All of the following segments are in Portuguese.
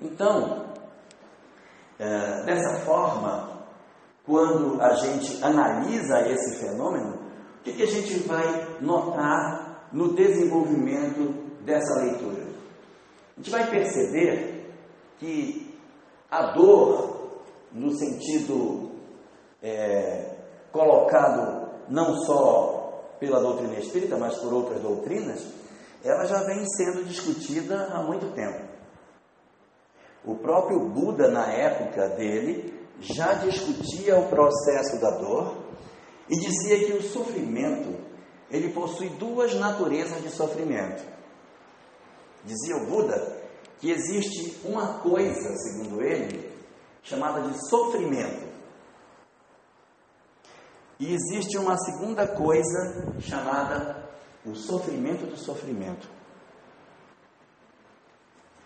Então, é, dessa forma, quando a gente analisa esse fenômeno, o que, que a gente vai notar no desenvolvimento dessa leitura? A gente vai perceber que a dor, no sentido é, colocado não só pela doutrina espírita, mas por outras doutrinas, ela já vem sendo discutida há muito tempo. O próprio Buda, na época dele, já discutia o processo da dor e dizia que o sofrimento ele possui duas naturezas de sofrimento. Dizia o Buda que existe uma coisa, segundo ele, chamada de sofrimento. E existe uma segunda coisa chamada o sofrimento do sofrimento.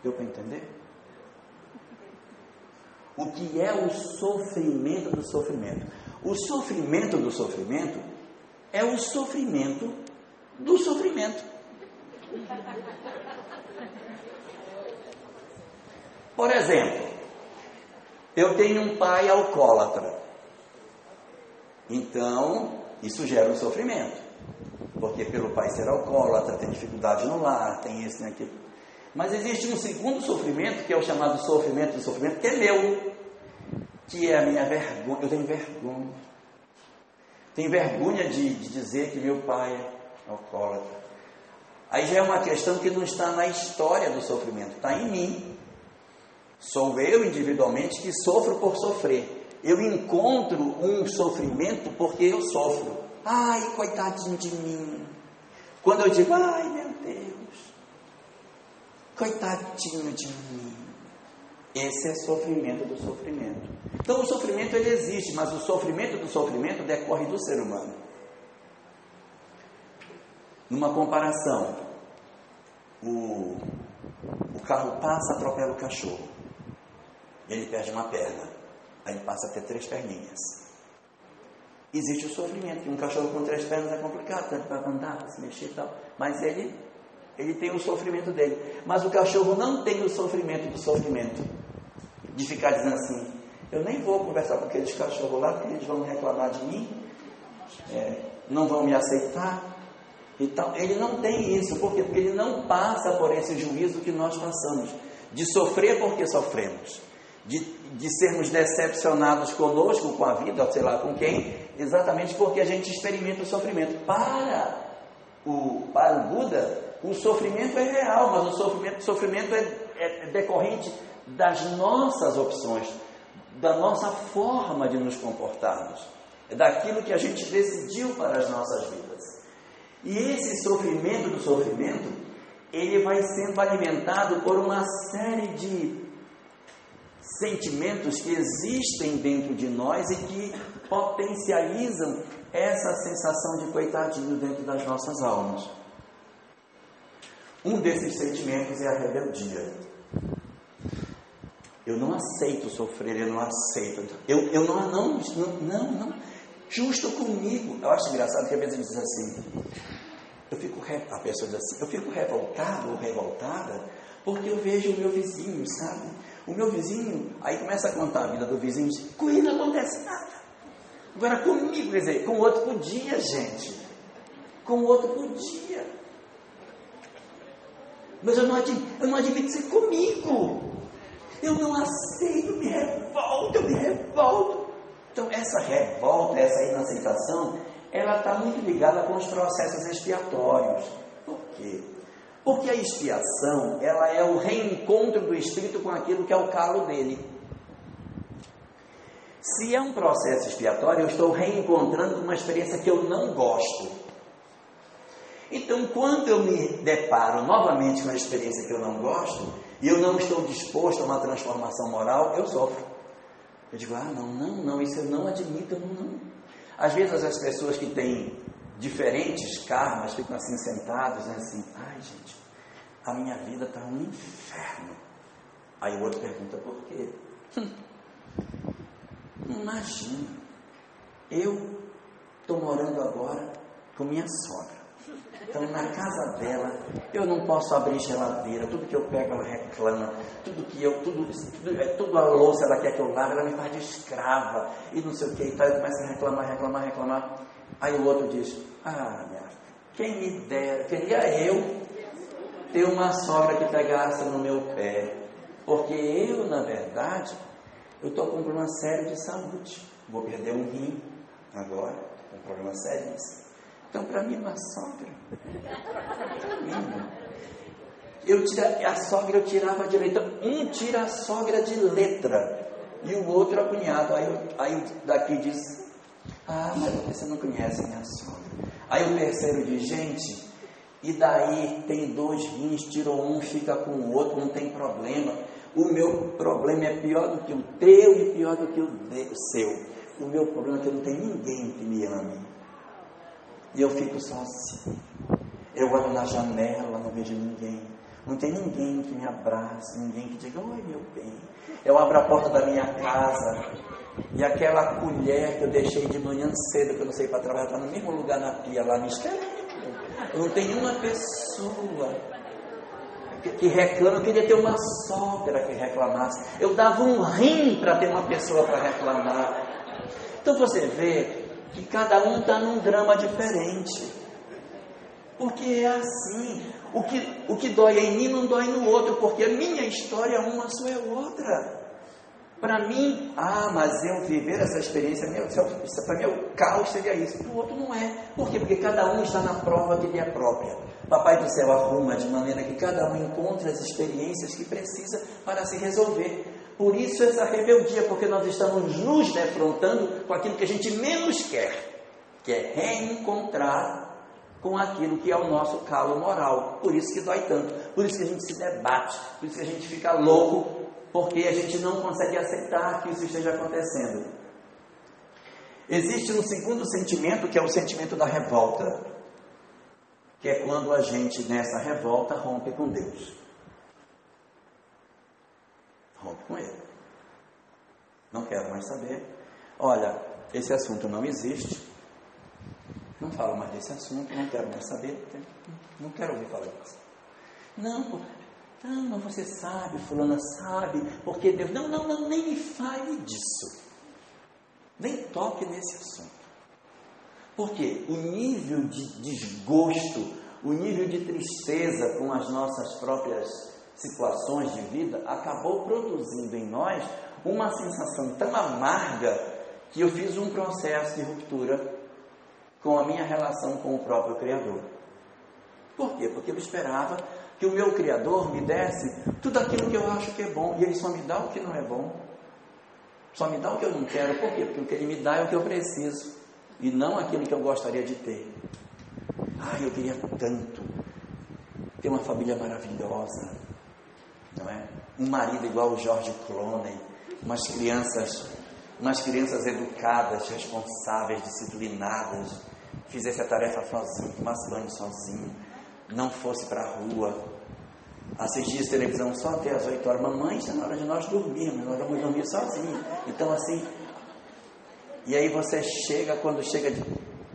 Deu para entender? O que é o sofrimento do sofrimento? O sofrimento do sofrimento é o sofrimento do sofrimento. Por exemplo, eu tenho um pai alcoólatra. Então, isso gera um sofrimento. Porque pelo pai ser alcoólatra, tem dificuldade no lar, tem isso, tem aquilo. Mas existe um segundo sofrimento, que é o chamado sofrimento do sofrimento, que é meu, que é a minha vergonha. Eu tenho vergonha. Tenho vergonha de, de dizer que meu pai é alcoólatra. Aí já é uma questão que não está na história do sofrimento, está em mim. Sou eu individualmente que sofro por sofrer. Eu encontro um sofrimento porque eu sofro. Ai, coitadinho de mim. Quando eu digo, ai meu Deus, coitadinho de mim. Esse é sofrimento do sofrimento. Então o sofrimento ele existe, mas o sofrimento do sofrimento decorre do ser humano. Numa comparação, o, o carro passa, atropela o cachorro. Ele perde uma perna. Aí ele passa a ter três perninhas. Existe o sofrimento, um cachorro com três pernas é complicado, tanto para andar, para se mexer e tal. Mas ele, ele tem o sofrimento dele. Mas o cachorro não tem o sofrimento do sofrimento. De ficar dizendo assim, eu nem vou conversar com aqueles cachorros lá, porque eles vão reclamar de mim, é, não vão me aceitar. E tal. Ele não tem isso, por quê? Porque ele não passa por esse juízo que nós passamos, de sofrer porque sofremos de, de sermos decepcionados conosco, com a vida, sei lá com quem, exatamente porque a gente experimenta o sofrimento. Para o, para o Buda, o sofrimento é real, mas o sofrimento, o sofrimento é, é decorrente das nossas opções, da nossa forma de nos comportarmos, é daquilo que a gente decidiu para as nossas vidas. E esse sofrimento do sofrimento, ele vai sendo alimentado por uma série de sentimentos que existem dentro de nós e que potencializam essa sensação de coitadinho dentro das nossas almas. Um desses sentimentos é a rebeldia. Eu não aceito sofrer, eu não aceito. Eu, eu não, não, não, não, justo comigo. Eu acho engraçado que às vezes diz assim, eu fico, a pessoa diz assim, eu fico revoltado ou revoltada porque eu vejo o meu vizinho, sabe? O meu vizinho, aí começa a contar a vida do vizinho, com ele não acontece nada. Agora comigo, quer dizer, com o outro podia, gente. Com o outro podia. Mas eu não, admito, eu não admito ser comigo. Eu não aceito, me revolto, eu me revolto. Então, essa revolta, essa inaceitação, ela está muito ligada com os processos expiatórios. Por quê? Porque a expiação, ela é o reencontro do espírito com aquilo que é o calo dele. Se é um processo expiatório, eu estou reencontrando uma experiência que eu não gosto. Então, quando eu me deparo novamente com uma experiência que eu não gosto, e eu não estou disposto a uma transformação moral, eu sofro. Eu digo, ah, não, não, não, isso eu não admito, não, não. Às vezes as pessoas que têm diferentes karmas ficam assim sentados, né, assim, ai gente, a minha vida está um inferno. Aí o outro pergunta por quê? Imagina, eu estou morando agora com minha sogra. Então, na casa dela, eu não posso abrir geladeira, tudo que eu pego ela reclama, tudo que eu, tudo, tudo, é, tudo a louça ela quer que eu lave, ela me faz de escrava, e não sei o que, e tal, eu começo a reclamar, reclamar, reclamar. Aí o outro diz, ah, minha, quem me dera, queria eu ter uma sogra que pegasse no meu pé, porque eu, na verdade, eu estou com um problema sério de saúde, vou perder um rim agora, um problema seríssimo. Então, para mim, uma sogra. Eu tira, a sogra eu tirava de letra. Um tira a sogra de letra e o outro a cunhado. Aí, aí daqui diz: Ah, mas você não conhece minha sogra. Aí o terceiro diz: Gente, e daí tem dois rins, tirou um, fica com o outro, não tem problema. O meu problema é pior do que o teu e pior do que o seu. O meu problema é que eu não tenho ninguém que me ame. E eu fico sozinho. Eu olho na janela, não vejo ninguém. Não tem ninguém que me abrace, ninguém que diga, oi meu bem. Eu abro a porta da minha casa e aquela colher que eu deixei de manhã cedo, que eu não sei para trabalhar, está no mesmo lugar na pia lá me esperando. Não tenho uma pessoa que, que reclama, eu queria ter uma sogra que reclamasse. Eu dava um rim para ter uma pessoa para reclamar. Então você vê que cada um está num drama diferente. Porque é assim. O que, o que dói em mim não dói no outro, porque a minha história é uma, a sua é outra. Para mim, ah, mas eu viver essa experiência, meu, isso é, para mim é o caos seria isso. Para o outro não é. Por quê? Porque cada um está na prova que lhe é própria. Papai do céu arruma de maneira que cada um encontre as experiências que precisa para se resolver. Por isso essa rebeldia, porque nós estamos nos defrontando com aquilo que a gente menos quer, que é reencontrar com aquilo que é o nosso calo moral. Por isso que dói tanto, por isso que a gente se debate, por isso que a gente fica louco, porque a gente não consegue aceitar que isso esteja acontecendo. Existe um segundo sentimento que é o sentimento da revolta, que é quando a gente nessa revolta rompe com Deus rompe com ele. Não quero mais saber. Olha, esse assunto não existe. Não falo mais desse assunto, não quero mais saber. Não quero ouvir falar disso. Não, não, não, você sabe, fulana sabe, porque Deus. Não, não, não, nem me fale disso. Nem toque nesse assunto. Porque o nível de desgosto, o nível de tristeza com as nossas próprias situações de vida, acabou produzindo em nós uma sensação tão amarga que eu fiz um processo de ruptura com a minha relação com o próprio Criador. Por quê? Porque eu esperava que o meu Criador me desse tudo aquilo que eu acho que é bom e ele só me dá o que não é bom. Só me dá o que eu não quero. Por quê? Porque o que ele me dá é o que eu preciso e não aquilo que eu gostaria de ter. Ai, eu queria tanto ter uma família maravilhosa, não é? Um marido igual o George Clooney, umas crianças, umas crianças educadas, responsáveis, disciplinadas, fizesse a tarefa sozinho, tomasse banho sozinho, não fosse para a rua, assistisse televisão só até as 8 horas. Mamãe, está na hora de nós dormirmos, nós vamos dormir sozinhos. Então assim, e aí você chega, quando chega de,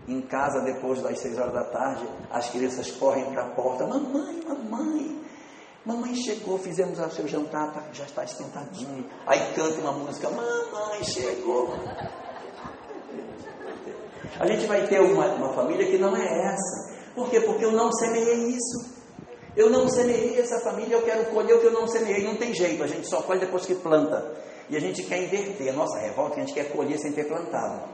em casa depois das 6 horas da tarde, as crianças correm para a porta, mamãe, mamãe, Mamãe chegou, fizemos o seu jantar, tá, já está esquentadinho. Aí canta uma música, mamãe chegou. A gente vai ter uma, uma família que não é essa. Por quê? Porque eu não semeei isso. Eu não semeei essa família, eu quero colher o que eu não semeei. Não tem jeito, a gente só colhe depois que planta. E a gente quer inverter. A nossa revolta, a gente quer colher sem ter plantado.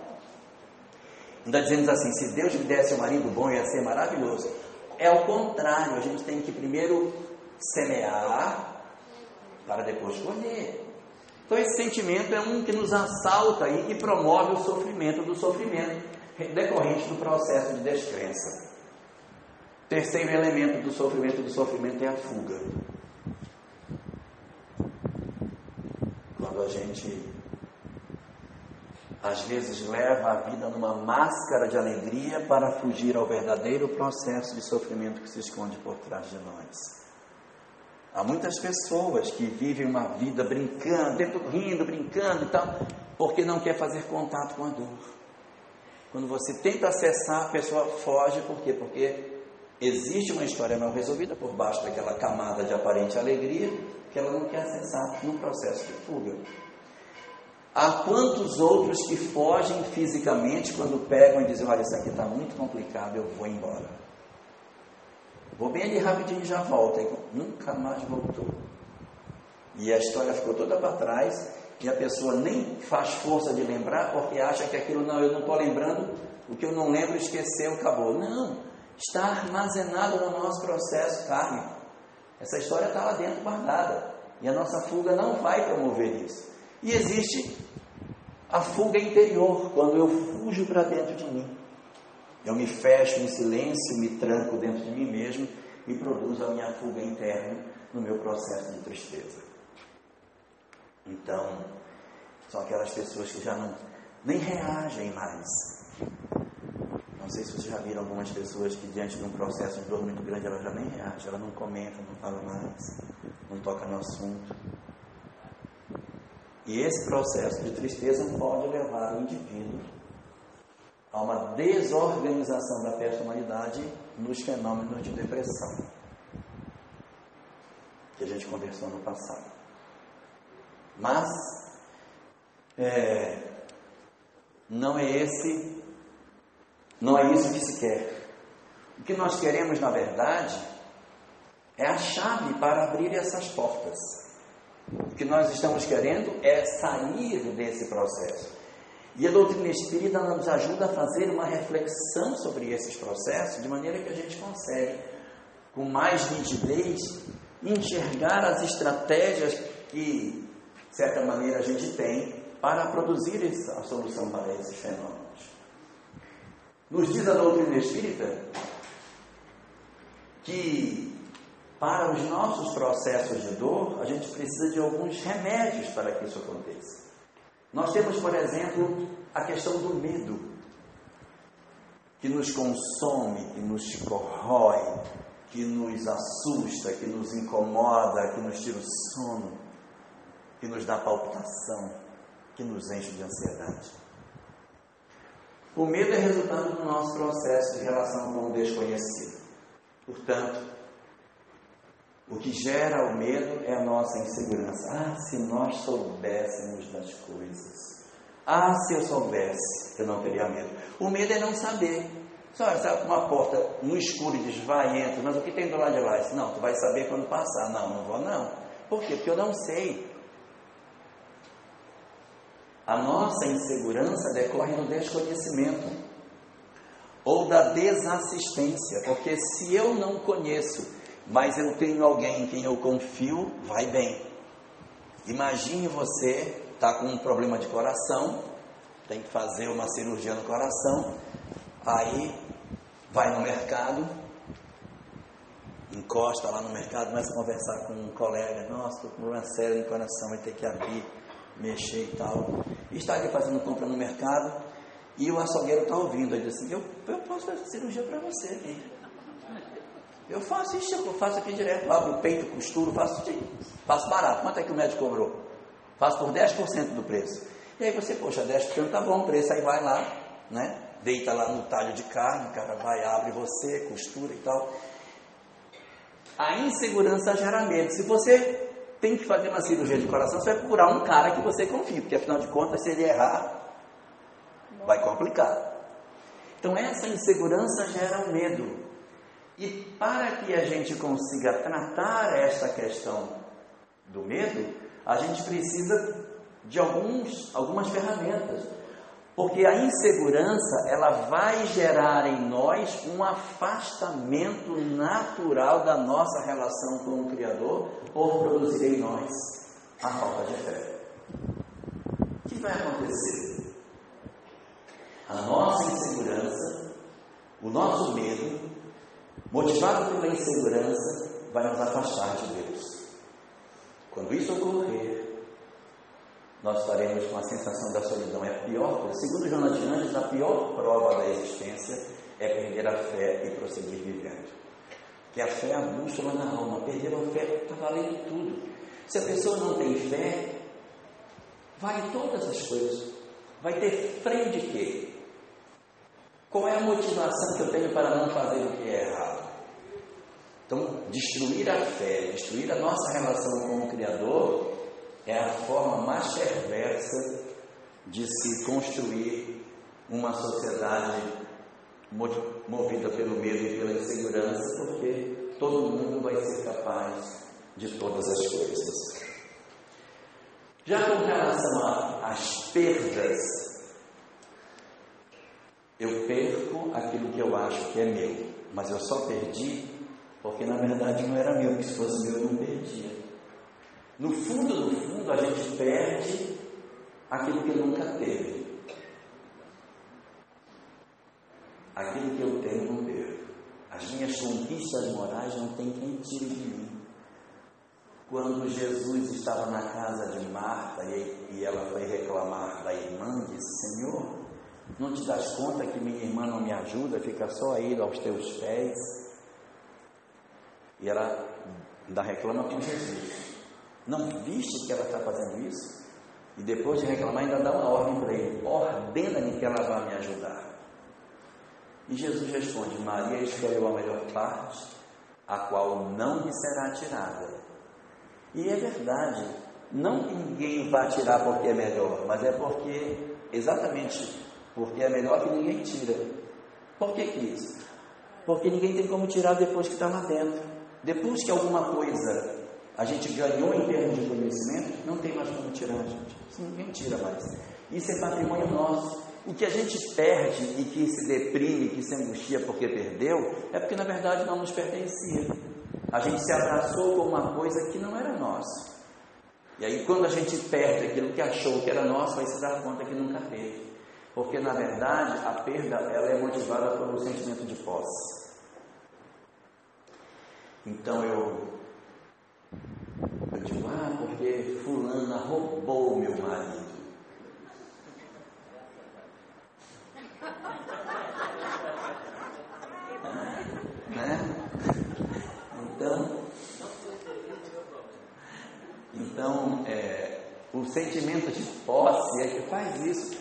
Ainda dizemos assim: se Deus me desse um marido bom, ia ser maravilhoso. É o contrário, a gente tem que primeiro semear para depois colher. Então esse sentimento é um que nos assalta e que promove o sofrimento do sofrimento decorrente do processo de descrença. Terceiro elemento do sofrimento do sofrimento é a fuga. Quando a gente às vezes leva a vida numa máscara de alegria para fugir ao verdadeiro processo de sofrimento que se esconde por trás de nós. Há muitas pessoas que vivem uma vida brincando, rindo, brincando e tal, porque não quer fazer contato com a dor. Quando você tenta acessar, a pessoa foge, por quê? Porque existe uma história mal resolvida por baixo daquela camada de aparente alegria que ela não quer acessar no processo de fuga. Há quantos outros que fogem fisicamente quando pegam e dizem: Olha, isso aqui está muito complicado, eu vou embora. Vou bem ali rapidinho e já volto. E nunca mais voltou. E a história ficou toda para trás e a pessoa nem faz força de lembrar porque acha que aquilo não, eu não estou lembrando, o que eu não lembro esqueceu, acabou. Não, está armazenado no nosso processo kármico. Essa história está lá dentro guardada. E a nossa fuga não vai promover isso. E existe a fuga interior, quando eu fujo para dentro de mim. Eu me fecho em silêncio, me tranco dentro de mim mesmo e produzo a minha fuga interna no meu processo de tristeza. Então, são aquelas pessoas que já não nem reagem mais. Não sei se vocês já viram algumas pessoas que diante de um processo de dor muito grande, ela já nem reage, ela não comenta, não fala mais, não toca no assunto. E esse processo de tristeza pode levar o indivíduo a uma desorganização da personalidade nos fenômenos de depressão que a gente conversou no passado. Mas é, não é esse, não é isso que se quer. O que nós queremos, na verdade, é a chave para abrir essas portas. O que nós estamos querendo é sair desse processo. E a doutrina espírita nos ajuda a fazer uma reflexão sobre esses processos, de maneira que a gente consegue, com mais nitidez, enxergar as estratégias que, de certa maneira, a gente tem para produzir a solução para esses fenômenos. Nos diz a doutrina espírita que para os nossos processos de dor, a gente precisa de alguns remédios para que isso aconteça. Nós temos, por exemplo, a questão do medo, que nos consome, que nos corrói, que nos assusta, que nos incomoda, que nos tira o sono, que nos dá palpitação, que nos enche de ansiedade. O medo é resultado do nosso processo de relação com o desconhecido. Portanto, o que gera o medo é a nossa insegurança. Ah, se nós soubéssemos das coisas. Ah, se eu soubesse, eu não teria medo. O medo é não saber. Só sabe uma porta no escuro e diz, vai, entra, mas o que tem do lado de lá? Não, tu vai saber quando passar. Não, não vou não. Por quê? Porque eu não sei. A nossa insegurança decorre do desconhecimento ou da desassistência, porque se eu não conheço mas eu tenho alguém em quem eu confio, vai bem. Imagine você está com um problema de coração, tem que fazer uma cirurgia no coração, aí vai no mercado, encosta lá no mercado, começa a conversar com um colega, nossa, estou com problema sério no coração, vai ter que abrir, mexer e tal. Está ali fazendo compra no mercado, e o açougueiro está ouvindo, ele diz assim, eu, eu posso fazer cirurgia para você aqui. Eu faço isso, eu faço aqui direto. Abro o peito, costuro, faço, faço barato. Quanto é que o médico cobrou? Faço por 10% do preço. E aí você, poxa, 10% tá bom o preço, aí vai lá, né? Deita lá no talho de carne, o cara vai, abre você, costura e tal. A insegurança gera medo. Se você tem que fazer uma cirurgia de coração, você vai procurar um cara que você confie, porque afinal de contas, se ele errar, vai complicar. Então essa insegurança gera medo. E para que a gente consiga tratar esta questão do medo, a gente precisa de alguns, algumas ferramentas. Porque a insegurança, ela vai gerar em nós um afastamento natural da nossa relação com o Criador, por produzir em nós a falta de fé. O que vai acontecer? A nossa insegurança, o nosso medo, motivado pela insegurança, vai nos afastar de Deus. Quando isso ocorrer, nós estaremos com a sensação da solidão. É a pior. Segundo Jonas de Anjos, a pior prova da existência é perder a fé e prosseguir vivendo. Que a fé é a bússola na alma. Perder a fé está valendo tudo. Se a pessoa não tem fé, vale todas as coisas. Vai ter freio de quê? Qual é a motivação que eu tenho para não fazer o que é errado? Então, destruir a fé, destruir a nossa relação com o Criador é a forma mais perversa de se construir uma sociedade movida pelo medo e pela insegurança, porque todo mundo vai ser capaz de todas as coisas. Já com relação às perdas, eu eu acho que é meu, mas eu só perdi porque na verdade não era meu, que se fosse meu eu não perdia. No fundo, no fundo, a gente perde aquilo que nunca teve. Aquilo que eu tenho, não perco. As minhas conquistas morais não tem quem tire de mim. Quando Jesus estava na casa de Marta e ela foi reclamar da irmã, disse: Senhor, não te das conta que minha irmã não me ajuda, fica só aí aos teus pés? E ela ainda reclama com Jesus. Não viste que ela está fazendo isso? E depois de reclamar, ainda dá uma ordem para ele: ordena-me que ela vá me ajudar. E Jesus responde: Maria escolheu a melhor parte, a qual não lhe será tirada. E é verdade, não que ninguém vá tirar porque é melhor, mas é porque, exatamente porque é melhor que ninguém tira. Por que, que isso? Porque ninguém tem como tirar depois que está lá dentro. Depois que alguma coisa a gente ganhou em termos de conhecimento, não tem mais como tirar, gente. Isso ninguém tira mais. Isso é patrimônio nosso. O que a gente perde e que se deprime, que se angustia porque perdeu, é porque na verdade não nos pertencia. A gente se abraçou com uma coisa que não era nossa. E aí, quando a gente perde aquilo que achou que era nosso, vai se dar conta que nunca teve. Porque na verdade a perda ela é motivada pelo sentimento de posse. Então eu, eu digo, ah, porque fulana roubou meu marido. né? Então, então é, o sentimento de posse é que faz isso.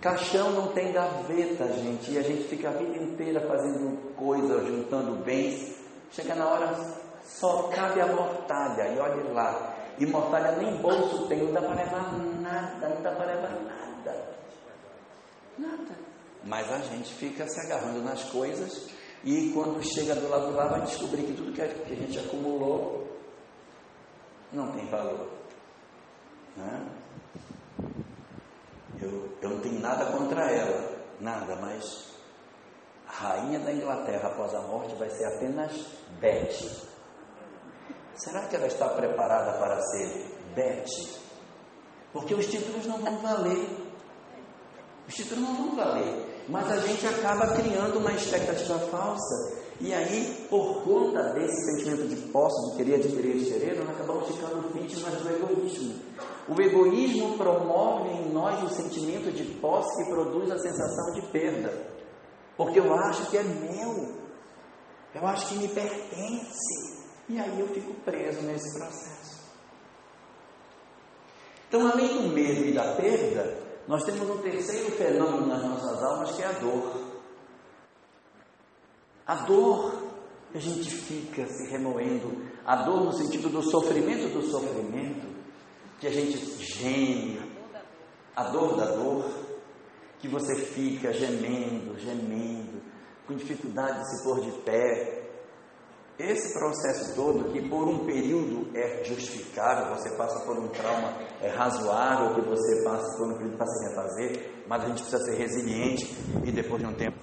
Caixão não tem gaveta, gente, e a gente fica a vida inteira fazendo coisas, juntando bens Chega na hora, só cabe a mortalha, e olhe lá. E mortalha nem bolso tem, não dá para levar nada, não dá para levar nada. Nada. Mas a gente fica se agarrando nas coisas e quando chega do lado lá vai descobrir que tudo que a gente acumulou não tem valor. Né? Eu, eu não tenho nada contra ela, nada, mas rainha da Inglaterra após a morte vai ser apenas Betty. Será que ela está preparada para ser Betty? Porque os títulos não vão valer. Os títulos não vão valer. Mas a gente acaba criando uma expectativa falsa. E aí, por conta desse sentimento de posse, de querer adquirir adquirir, nós acabamos ficando vítimas do egoísmo. O egoísmo promove em nós o sentimento de posse que produz a sensação de perda. Porque eu acho que é meu, eu acho que me pertence, e aí eu fico preso nesse processo. Então, além do medo e da perda, nós temos um terceiro fenômeno nas nossas almas que é a dor. A dor a gente fica se remoendo, a dor no sentido do sofrimento do sofrimento, que a gente geme, a dor da dor que você fica gemendo, gemendo, com dificuldade de se pôr de pé. Esse processo todo, que por um período é justificável, você passa por um trauma, é razoável que você passe por um período para se refazer, mas a gente precisa ser resiliente e depois de um tempo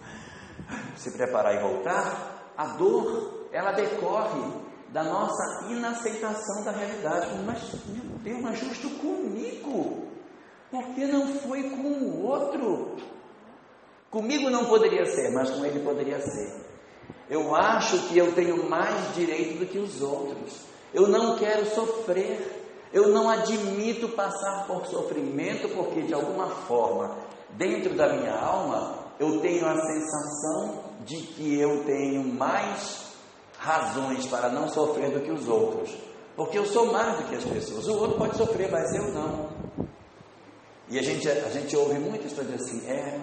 se preparar e voltar. A dor, ela decorre da nossa inaceitação da realidade. Mas, meu Deus, mas justo comigo. Porque não foi com o outro. Comigo não poderia ser, mas com ele poderia ser. Eu acho que eu tenho mais direito do que os outros. Eu não quero sofrer. Eu não admito passar por sofrimento, porque de alguma forma, dentro da minha alma, eu tenho a sensação de que eu tenho mais razões para não sofrer do que os outros. Porque eu sou mais do que as pessoas. O outro pode sofrer, mas eu não. E a gente, a gente ouve muitas pessoas assim, é,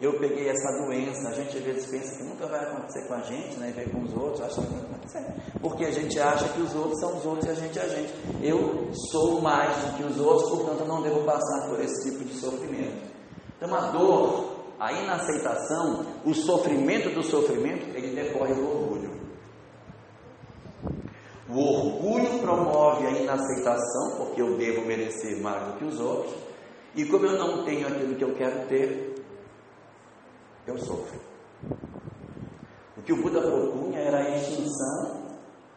eu peguei essa doença, a gente às vezes pensa que nunca vai acontecer com a gente, né? E vem com os outros, acha que vai acontecer. Porque a gente acha que os outros são os outros e a gente é a gente. Eu sou mais do que os outros, portanto eu não devo passar por esse tipo de sofrimento. Então a dor, a inaceitação, o sofrimento do sofrimento, ele decorre do orgulho. O orgulho promove a inaceitação, porque eu devo merecer mais do que os outros. E como eu não tenho aquilo que eu quero ter, eu sofro. O que o Buda propunha era a extinção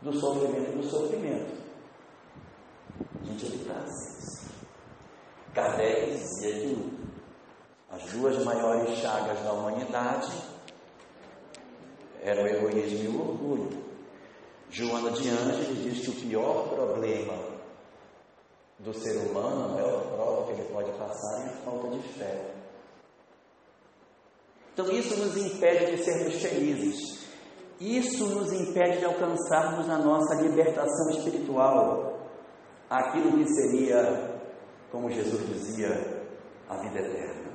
do sofrimento do sofrimento. A gente evitasse isso. Kardec dizia que as duas maiores chagas da humanidade eram o egoísmo e o orgulho. Joana de Ângeles diz que o pior problema do ser humano, a maior prova que ele pode passar é a falta de fé. Então isso nos impede de sermos felizes. Isso nos impede de alcançarmos a nossa libertação espiritual, aquilo que seria, como Jesus dizia, a vida eterna.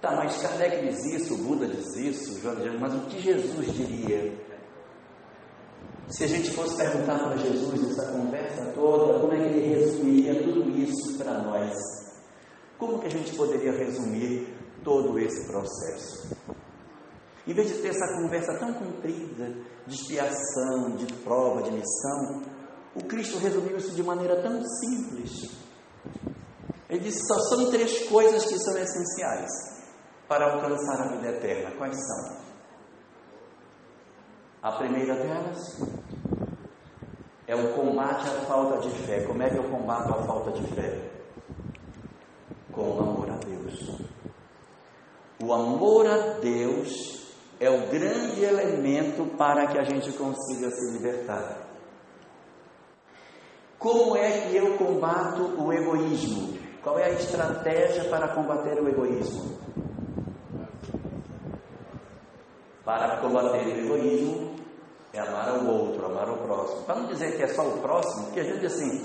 Tá, mas Kardec diz isso, Buda diz isso, João diz, mas o que Jesus diria? Se a gente fosse perguntar para Jesus essa conversa toda, como é que ele resumiria tudo isso para nós? Como que a gente poderia resumir todo esse processo. Em vez de ter essa conversa tão comprida de expiação, de prova, de missão, o Cristo resumiu isso de maneira tão simples. Ele disse: só são três coisas que são essenciais para alcançar a vida eterna. Quais são? A primeira delas é o combate à falta de fé. Como é que eu combato a falta de fé? Com o amor a Deus. O amor a Deus é o grande elemento para que a gente consiga se libertar. Como é que eu combato o egoísmo? Qual é a estratégia para combater o egoísmo? Para combater o egoísmo é amar o outro, amar o próximo. Para não dizer que é só o próximo, porque a gente diz assim,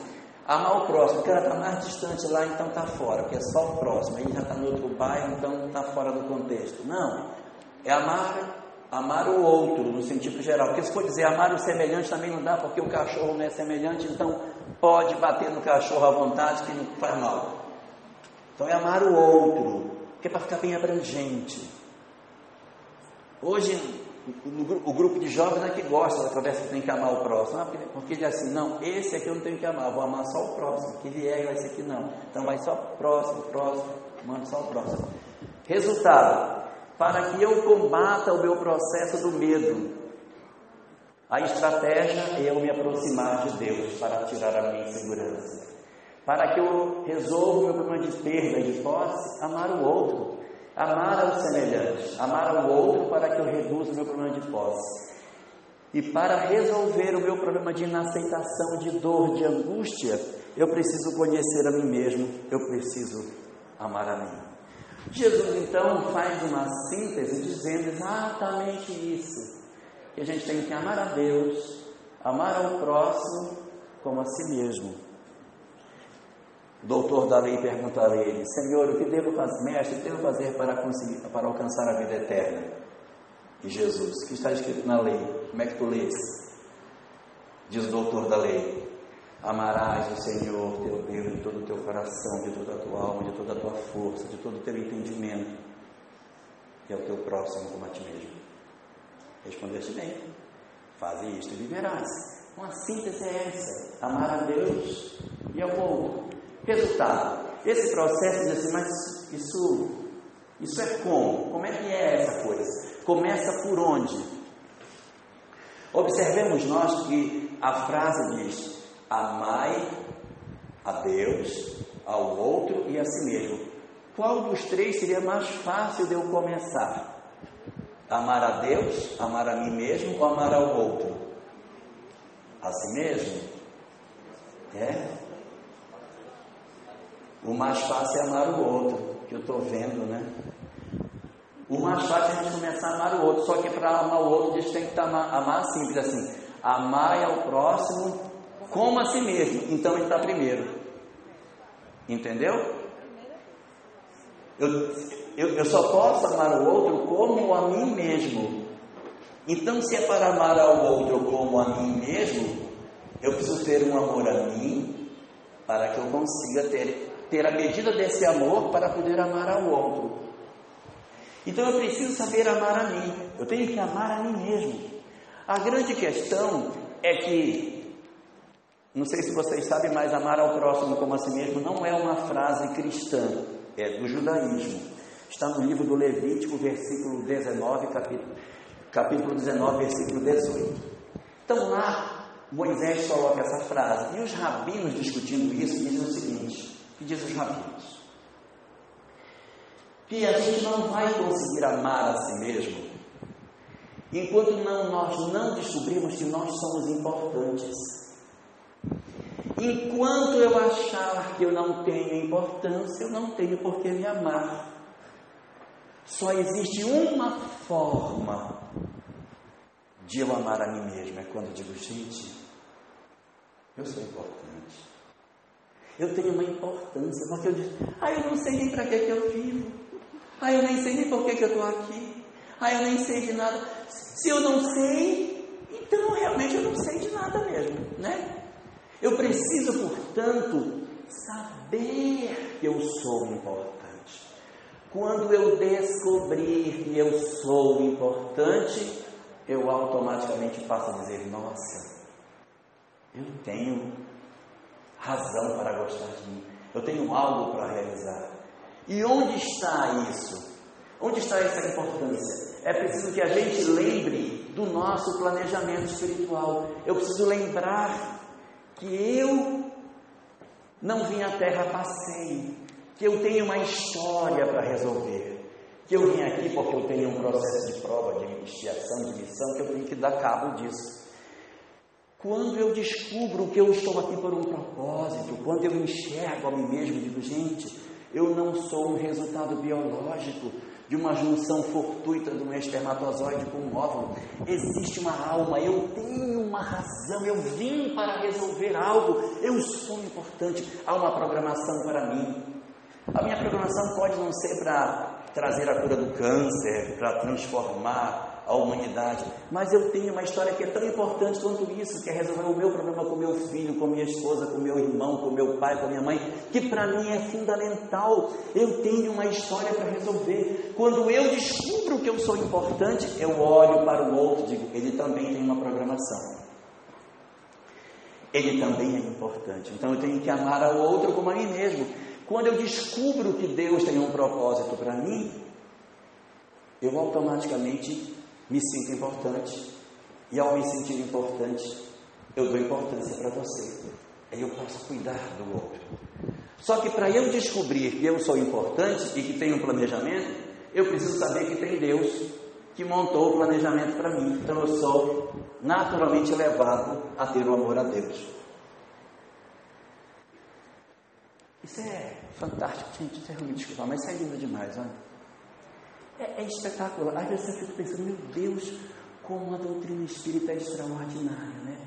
Amar o próximo, o cara está mais distante lá, então está fora, porque é só o próximo, ele já está no outro bairro, então está fora do contexto. Não, é amar, amar o outro, no sentido geral. Porque se for dizer amar o semelhante também não dá, porque o cachorro não é semelhante, então pode bater no cachorro à vontade que não faz mal. Então é amar o outro, que é para ficar bem abrangente. Hoje o, grupo de jovens é que gosta da conversa que tem que amar o próximo. Ah, porque, ele é assim, não, esse aqui eu não tenho que amar, vou amar só o próximo. Que vier, vai ser aqui não. Então vai só próximo, próximo, manda só o próximo. Resultado, para que eu combata o meu processo do medo, a estratégia é eu me aproximar de Deus para tirar a minha insegurança. Para que eu resolva o meu problema de perda, de posse, amar o outro. Amar ao semelhante, amar ao outro para que eu reduza o meu problema de posse. E para resolver o meu problema de inaceitação, de dor, de angústia, eu preciso conhecer a mim mesmo, eu preciso amar a mim. Jesus então faz uma síntese dizendo exatamente isso: que a gente tem que amar a Deus, amar ao próximo como a si mesmo. O doutor da lei pergunta a ele: Senhor, o que devo fazer, mestre, o que devo fazer para, conseguir, para alcançar a vida eterna? E Jesus, o que está escrito na lei? Como é que tu lês? Diz o doutor da lei: Amarás o Senhor teu Deus de todo o teu coração, de toda a tua alma, de toda a tua força, de todo o teu entendimento, e ao teu próximo como a ti mesmo. Respondeste bem: Faze isto e viverás. Uma síntese é essa: amar a Deus e ao outro. Resultado: esse processo diz assim, mas isso, isso é como? Como é que é essa coisa? Começa por onde? Observemos nós que a frase diz: amai a Deus, ao outro e a si mesmo. Qual dos três seria mais fácil de eu começar? Amar a Deus, amar a mim mesmo ou amar ao outro? A si mesmo? É? O mais fácil é amar o outro, que eu estou vendo, né? O mais fácil é a gente começar a amar o outro, só que para amar o outro a gente tem que amar, amar simples assim. Amar ao próximo como a si mesmo. Então ele está primeiro. Entendeu? Eu, Eu, eu só posso amar o outro como a mim mesmo. Então, se é para amar ao outro como a mim mesmo, eu preciso ter um amor a mim para que eu consiga ter, ter a medida desse amor para poder amar ao outro. Então eu preciso saber amar a mim. Eu tenho que amar a mim mesmo. A grande questão é que, não sei se vocês sabem, mas amar ao próximo como a si mesmo não é uma frase cristã, é do judaísmo. Está no livro do Levítico, versículo 19, capítulo, capítulo 19, versículo 18. Então lá, Moisés coloca essa frase. E os rabinos discutindo isso dizem o seguinte: que diz os rabinos? Que a gente não vai conseguir amar a si mesmo enquanto não, nós não descobrimos que nós somos importantes. Enquanto eu achar que eu não tenho importância, eu não tenho por que me amar. Só existe uma forma de eu amar a mim mesmo, é quando eu digo, gente, eu sou importante. Eu tenho uma importância, porque eu digo, ah, eu não sei nem para que, que eu vivo. Ah, eu nem sei nem por que, que eu estou aqui. Ah, eu nem sei de nada. Se eu não sei, então realmente eu não sei de nada mesmo, né? Eu preciso, portanto, saber que eu sou importante. Quando eu descobrir que eu sou importante, eu automaticamente passo a dizer: Nossa, eu tenho razão para gostar de mim, eu tenho algo para realizar. E onde está isso? Onde está essa importância? É preciso que a gente lembre do nosso planejamento espiritual. Eu preciso lembrar que eu não vim à terra passeio que eu tenho uma história para resolver, que eu vim aqui porque eu tenho um processo de prova, de iniciação, de missão, que eu tenho que dar cabo disso. Quando eu descubro que eu estou aqui por um propósito, quando eu enxergo a mim mesmo e digo, gente, eu não sou um resultado biológico de uma junção fortuita de um espermatozoide com um óvulo. Existe uma alma, eu tenho uma razão, eu vim para resolver algo, eu sou importante, há uma programação para mim. A minha programação pode não ser para trazer a cura do câncer, para transformar a humanidade, mas eu tenho uma história que é tão importante quanto isso, que é resolver o meu problema com meu filho, com minha esposa, com meu irmão, com meu pai, com minha mãe, que para mim é fundamental. Eu tenho uma história para resolver. Quando eu descubro que eu sou importante, eu olho para o outro e digo, ele também tem uma programação. Ele também é importante. Então eu tenho que amar ao outro como a mim mesmo. Quando eu descubro que Deus tem um propósito para mim, eu automaticamente me sinto importante. E ao me sentir importante, eu dou importância para você. Aí eu posso cuidar do outro. Só que para eu descobrir que eu sou importante e que tenho um planejamento, eu preciso saber que tem Deus que montou o planejamento para mim. Então eu sou naturalmente levado a ter o amor a Deus. Isso é fantástico, gente, isso é escutar, mas isso é lindo demais, olha. É, é espetacular. Às vezes eu fico pensando, meu Deus, como a doutrina espírita é extraordinária, né?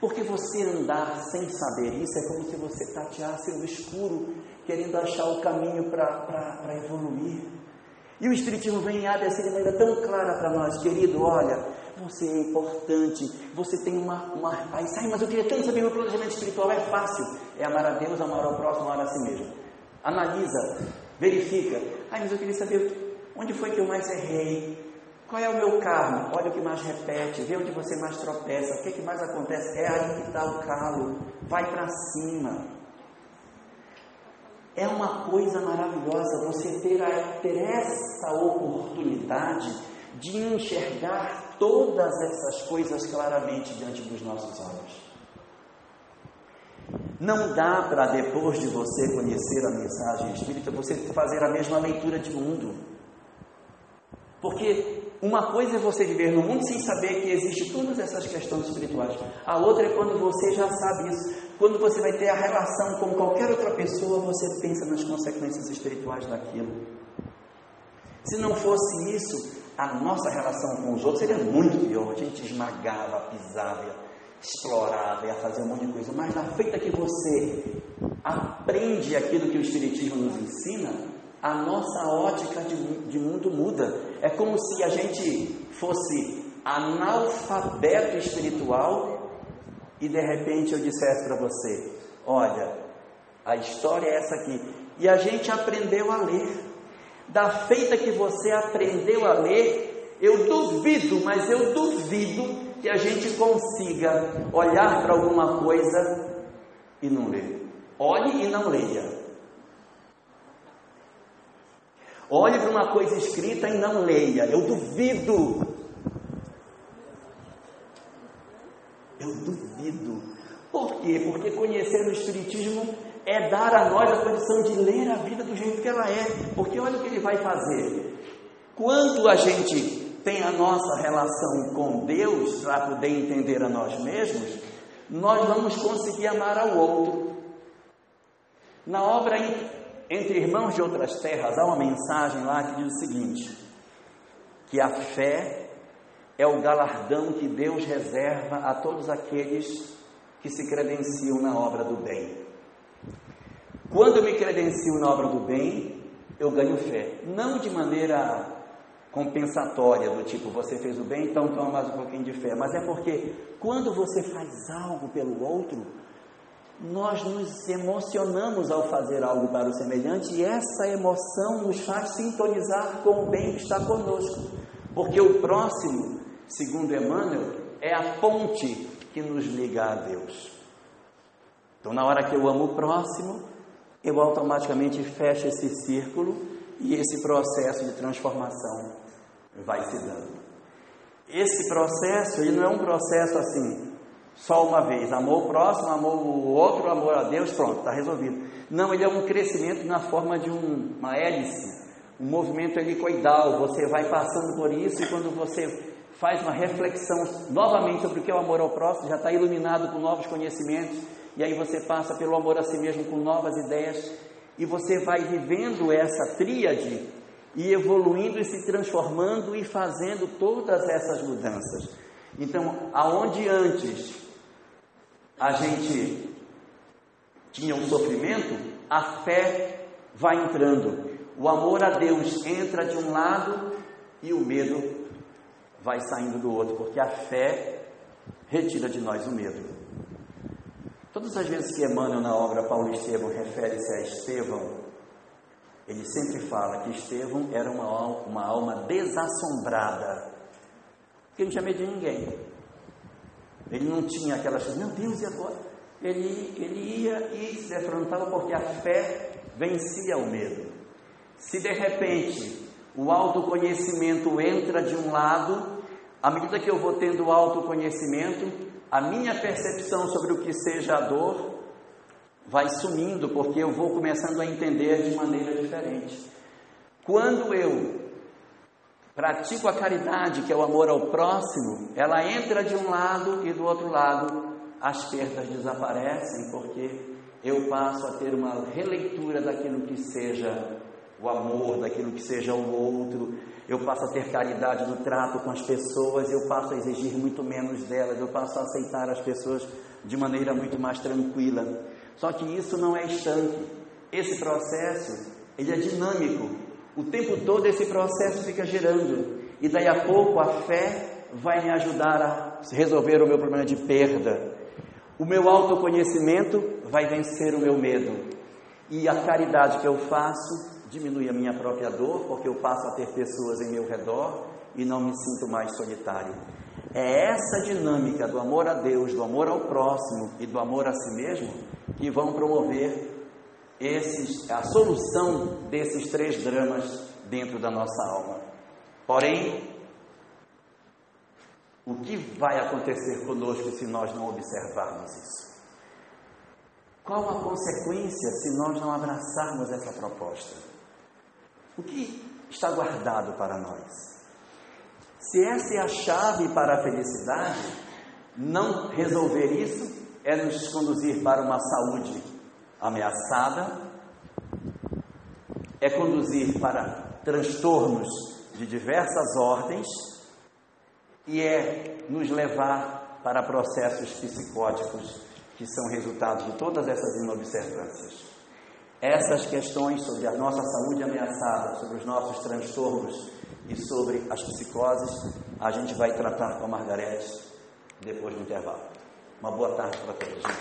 Porque você andar sem saber isso é como se você tateasse no escuro, querendo achar o caminho para evoluir. E o Espiritismo vem e abre essa maneira tão clara para nós, querido, olha, você é importante, você tem uma, uma paz. Ai, mas eu queria tanto saber meu planejamento espiritual. É fácil. É amar a Deus, amar ao próximo, amar a si mesmo. Analisa, verifica. Ai, mas eu queria saber onde foi que eu mais errei. Qual é o meu karma? Olha o que mais repete, vê onde você mais tropeça, o que, que mais acontece? É aí que está o calo. Vai para cima. É uma coisa maravilhosa você ter, a, ter essa oportunidade de enxergar todas essas coisas claramente diante dos nossos olhos. Não dá para, depois de você conhecer a mensagem espírita, você fazer a mesma leitura de mundo. Porque uma coisa é você viver no mundo sem saber que existem todas essas questões espirituais. A outra é quando você já sabe isso. Quando você vai ter a relação com qualquer outra pessoa, você pensa nas consequências espirituais daquilo. Se não fosse isso, a nossa relação com os outros seria muito pior. A gente esmagava, pisava, explorava, ia fazer um monte de coisa. Mas na feita que você aprende aquilo que o Espiritismo nos ensina, a nossa ótica de, de mundo muda. É como se a gente fosse analfabeto espiritual e de repente eu dissesse para você: olha, a história é essa aqui. E a gente aprendeu a ler. Da feita que você aprendeu a ler, eu duvido, mas eu duvido que a gente consiga olhar para alguma coisa e não ler. Olhe e não leia. Olhe para uma coisa escrita e não leia. Eu duvido. Eu duvido. Por quê? Porque conhecer o Espiritismo é dar a nós a condição de ler a vida do jeito que ela é. Porque olha o que ele vai fazer. Quando a gente tem a nossa relação com Deus, para poder entender a nós mesmos, nós vamos conseguir amar ao outro. Na obra entre Irmãos de Outras Terras, há uma mensagem lá que diz o seguinte: que a fé é o galardão que Deus reserva a todos aqueles que se credenciam na obra do bem. Quando eu me credencio na obra do bem, eu ganho fé, não de maneira compensatória, do tipo você fez o bem, então toma mais um pouquinho de fé, mas é porque quando você faz algo pelo outro, nós nos emocionamos ao fazer algo para o semelhante e essa emoção nos faz sintonizar com o bem que está conosco. Porque o próximo, segundo Emmanuel, é a ponte que nos liga a Deus. Então, na hora que eu amo o próximo, eu automaticamente fecho esse círculo e esse processo de transformação vai se dando. Esse processo, ele não é um processo assim, só uma vez. Amou o próximo, amou o outro, amor a Deus, pronto, está resolvido. Não, ele é um crescimento na forma de um, uma hélice, um movimento helicoidal. Você vai passando por isso e quando você faz uma reflexão novamente sobre o que é o amor ao próximo, já está iluminado com novos conhecimentos, e aí você passa pelo amor a si mesmo com novas ideias, e você vai vivendo essa tríade e evoluindo e se transformando e fazendo todas essas mudanças. Então, aonde antes a gente tinha um sofrimento, a fé vai entrando. O amor a Deus entra de um lado e o medo vai saindo do outro, porque a fé retira de nós o medo. Todas as vezes que Emmanuel, na obra Paulo Estevão, refere-se a Estevão, ele sempre fala que Estevão era uma, uma alma desassombrada, que não tinha medo de ninguém. Ele não tinha aquelas coisas, meu Deus, e agora? Ele, ele ia e se defrontava porque a fé vencia o medo. Se de repente o autoconhecimento entra de um lado, à medida que eu vou tendo autoconhecimento, a minha percepção sobre o que seja a dor vai sumindo, porque eu vou começando a entender de maneira diferente. Quando eu pratico a caridade, que é o amor ao próximo, ela entra de um lado e do outro lado as perdas desaparecem, porque eu passo a ter uma releitura daquilo que seja o amor, daquilo que seja o outro, eu passo a ter caridade no trato com as pessoas, eu passo a exigir muito menos delas, eu passo a aceitar as pessoas de maneira muito mais tranquila. Só que isso não é estanque. Esse processo, ele é dinâmico. O tempo todo esse processo fica girando. E daí a pouco a fé vai me ajudar a resolver o meu problema de perda. O meu autoconhecimento vai vencer o meu medo. E a caridade que eu faço diminui a minha própria dor, porque eu passo a ter pessoas em meu redor e não me sinto mais solitário. É essa dinâmica do amor a Deus, do amor ao próximo e do amor a si mesmo que vão promover esses, a solução desses três dramas dentro da nossa alma. Porém, o que vai acontecer conosco se nós não observarmos isso? Qual a consequência se nós não abraçarmos essa proposta? O que está guardado para nós? Se essa é a chave para a felicidade, não resolver isso é nos conduzir para uma saúde ameaçada, é conduzir para transtornos de diversas ordens e é nos levar para processos psicóticos que são resultado de todas essas inobservâncias. Essas questões sobre a nossa saúde ameaçada, sobre os nossos transtornos e sobre as psicoses, a gente vai tratar com a Margarete depois do intervalo. Uma boa tarde para todos.